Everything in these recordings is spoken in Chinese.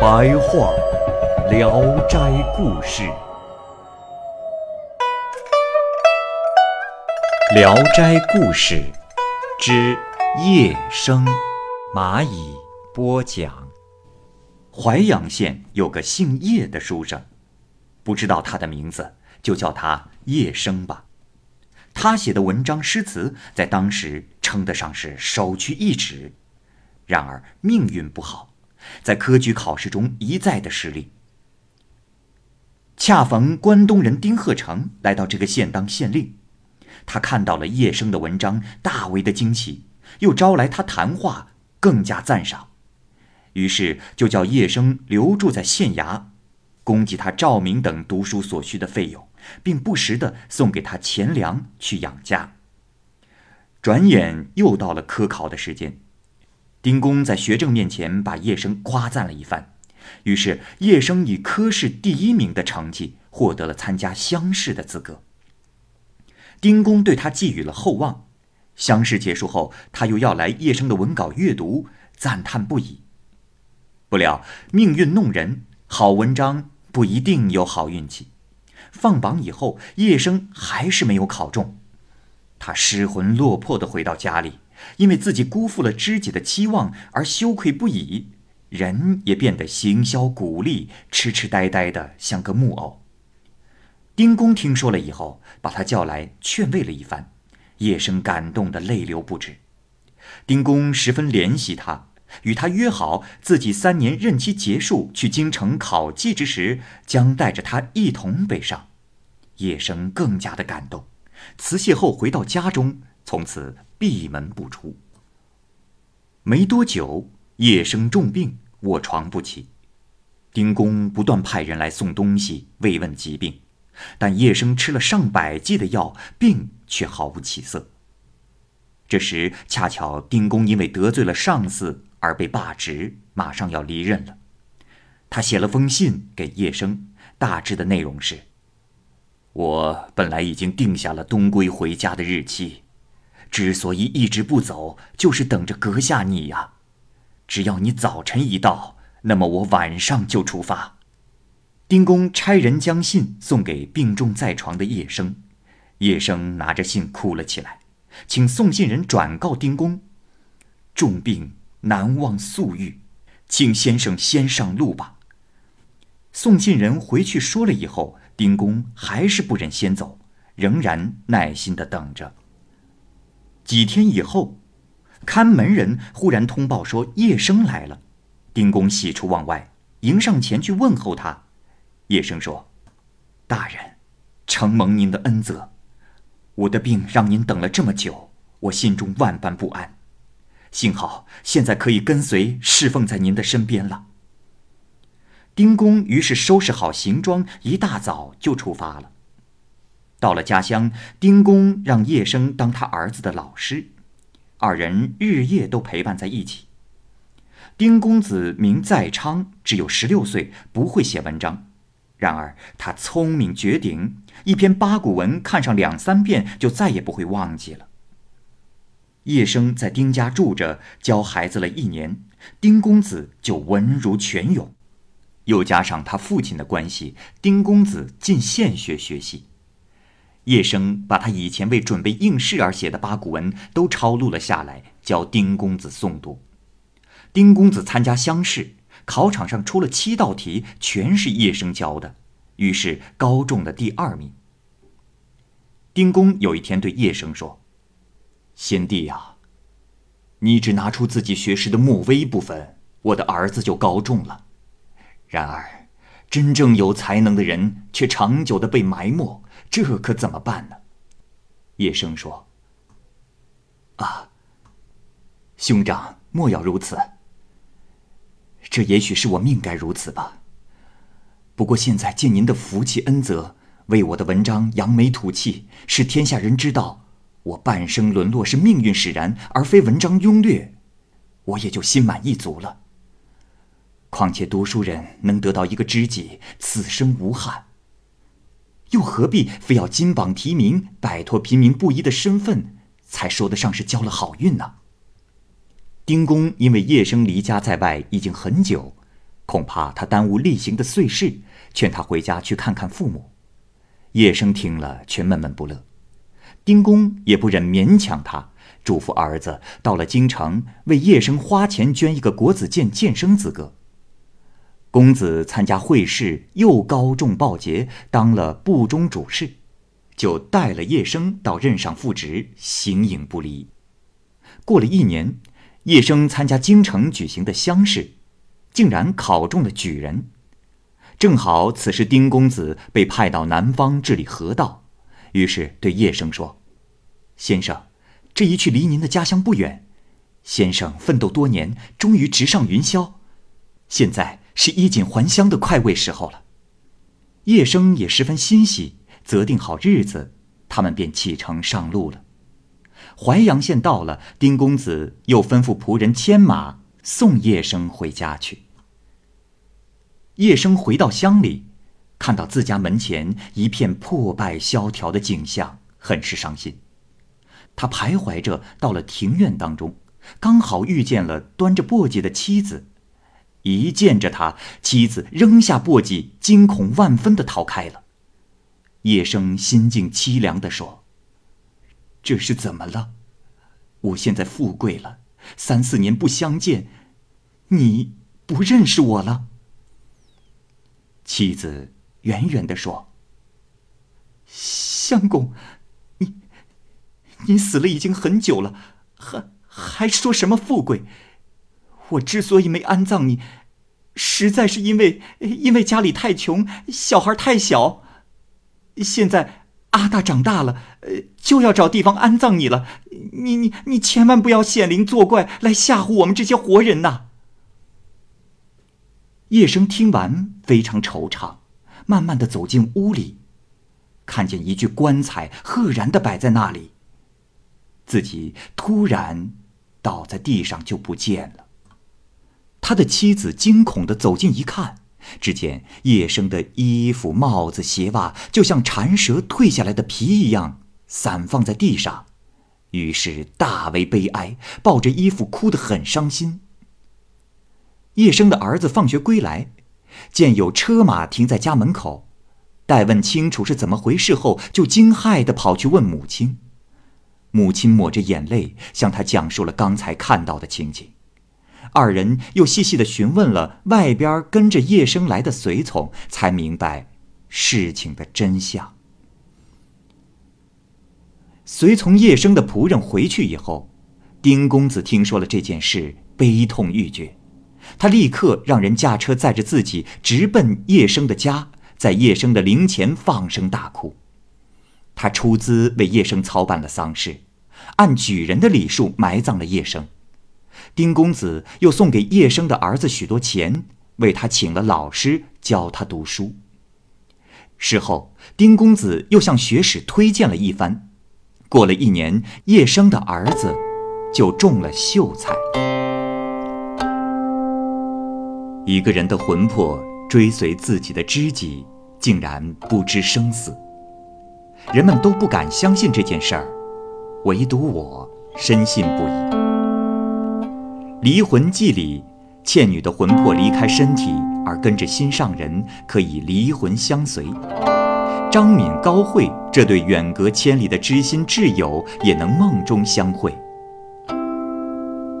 白话《聊斋故事》，《聊斋故事》之夜生，蚂蚁播讲。淮阳县有个姓叶的书生，不知道他的名字，就叫他叶生吧。他写的文章诗词在当时称得上是首屈一指。然而命运不好，在科举考试中一再的失利。恰逢关东人丁鹤成来到这个县当县令，他看到了叶生的文章，大为的惊奇，又招来他谈话，更加赞赏。于是就叫叶生留住在县衙，供给他照明等读书所需的费用，并不时的送给他钱粮去养家。转眼又到了科考的时间，丁公在学政面前把叶生夸赞了一番，于是叶生以科试第一名的成绩获得了参加乡试的资格。丁公对他寄予了厚望，乡试结束后，他又要来叶生的文稿阅读，赞叹不已。不料命运弄人，好文章不一定有好运气。放榜以后，叶生还是没有考中，他失魂落魄的回到家里，因为自己辜负了知己的期望而羞愧不已，人也变得形销骨立、痴痴呆呆的，像个木偶。丁公听说了以后，把他叫来劝慰了一番，叶生感动得泪流不止。丁公十分怜惜他。与他约好，自己三年任期结束去京城考绩之时，将带着他一同北上。叶生更加的感动，辞谢后回到家中，从此闭门不出。没多久，叶生重病，卧床不起。丁公不断派人来送东西慰问疾病，但叶生吃了上百剂的药，病却毫无起色。这时恰巧丁公因为得罪了上司。而被罢职，马上要离任了。他写了封信给叶生，大致的内容是：我本来已经定下了东归回家的日期，之所以一直不走，就是等着阁下你呀。只要你早晨一到，那么我晚上就出发。丁公差人将信送给病重在床的叶生，叶生拿着信哭了起来，请送信人转告丁公，重病。难忘宿愈，请先生先上路吧。送信人回去说了以后，丁公还是不忍先走，仍然耐心的等着。几天以后，看门人忽然通报说叶生来了，丁公喜出望外，迎上前去问候他。叶生说：“大人，承蒙您的恩泽，我的病让您等了这么久，我心中万般不安。”幸好现在可以跟随侍奉在您的身边了。丁公于是收拾好行装，一大早就出发了。到了家乡，丁公让叶生当他儿子的老师，二人日夜都陪伴在一起。丁公子名在昌，只有十六岁，不会写文章，然而他聪明绝顶，一篇八股文看上两三遍就再也不会忘记了。叶生在丁家住着，教孩子了一年，丁公子就文如泉涌。又加上他父亲的关系，丁公子进县学学习。叶生把他以前为准备应试而写的八股文都抄录了下来，教丁公子诵读。丁公子参加乡试，考场上出了七道题，全是叶生教的，于是高中了第二名。丁公有一天对叶生说。贤弟呀，你只拿出自己学识的末微部分，我的儿子就高中了。然而，真正有才能的人却长久的被埋没，这可怎么办呢？叶生说：“啊，兄长莫要如此。这也许是我命该如此吧。不过现在借您的福气恩泽，为我的文章扬眉吐气，使天下人知道我半生沦落是命运使然，而非文章庸略，我也就心满意足了。况且读书人能得到一个知己，此生无憾。又何必非要金榜题名，摆脱平民不依的身份，才说得上是交了好运呢？丁公因为叶生离家在外已经很久，恐怕他耽误例行的岁事，劝他回家去看看父母。叶生听了却闷闷不乐，丁公也不忍勉强他，嘱咐儿子到了京城为叶生花钱捐一个国子监监生资格。公子参加会试，又高中报捷，当了部中主事，就带了叶生到任上复职，形影不离。过了一年。叶生参加京城举行的乡试，竟然考中了举人。正好此时丁公子被派到南方治理河道，于是对叶生说：“先生，这一去离您的家乡不远。先生奋斗多年，终于直上云霄，现在是衣锦还乡的快慰时候了。”叶生也十分欣喜，择定好日子，他们便启程上路了。淮阳县到了，丁公子又吩咐仆人牵马送叶生回家去。叶生回到乡里，看到自家门前一片破败萧条的景象，很是伤心。他徘徊着到了庭院当中，刚好遇见了端着簸箕的妻子。一见着他，妻子扔下簸箕，惊恐万分的逃开了。叶生心境凄凉的说。这是怎么了？我现在富贵了，三四年不相见，你不认识我了？妻子远远的说：“相公，你你死了已经很久了，还还说什么富贵？我之所以没安葬你，实在是因为因为家里太穷，小孩太小，现在。”阿大长大了，呃，就要找地方安葬你了。你你你千万不要显灵作怪来吓唬我们这些活人呐！叶生听完非常惆怅，慢慢的走进屋里，看见一具棺材赫然的摆在那里，自己突然倒在地上就不见了。他的妻子惊恐的走近一看。只见叶生的衣服、帽子、鞋袜，就像蝉蛇蜕下来的皮一样，散放在地上。于是大为悲哀，抱着衣服哭得很伤心。叶生的儿子放学归来，见有车马停在家门口，待问清楚是怎么回事后，就惊骇地跑去问母亲。母亲抹着眼泪，向他讲述了刚才看到的情景。二人又细细的询问了外边跟着叶生来的随从，才明白事情的真相。随从叶生的仆人回去以后，丁公子听说了这件事，悲痛欲绝。他立刻让人驾车载着自己直奔叶生的家，在叶生的灵前放声大哭。他出资为叶生操办了丧事，按举人的礼数埋葬了叶生。丁公子又送给叶生的儿子许多钱，为他请了老师教他读书。事后，丁公子又向学史推荐了一番。过了一年，叶生的儿子就中了秀才。一个人的魂魄追随自己的知己，竟然不知生死。人们都不敢相信这件事儿，唯独我深信不疑。离魂记里，倩女的魂魄离开身体而跟着心上人，可以离魂相随。张敏、高慧这对远隔千里的知心挚友也能梦中相会。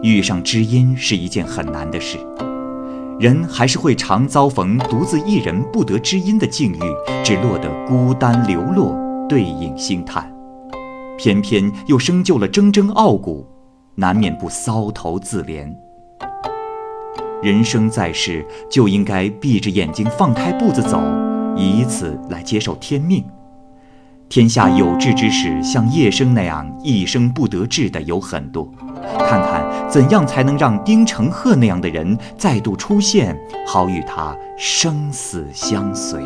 遇上知音是一件很难的事，人还是会常遭逢独自一人不得知音的境遇，只落得孤单流落，对影星叹，偏偏又生就了铮铮傲骨。难免不搔头自怜。人生在世，就应该闭着眼睛放开步子走，以此来接受天命。天下有志之士，像叶生那样一生不得志的有很多，看看怎样才能让丁承鹤那样的人再度出现，好与他生死相随。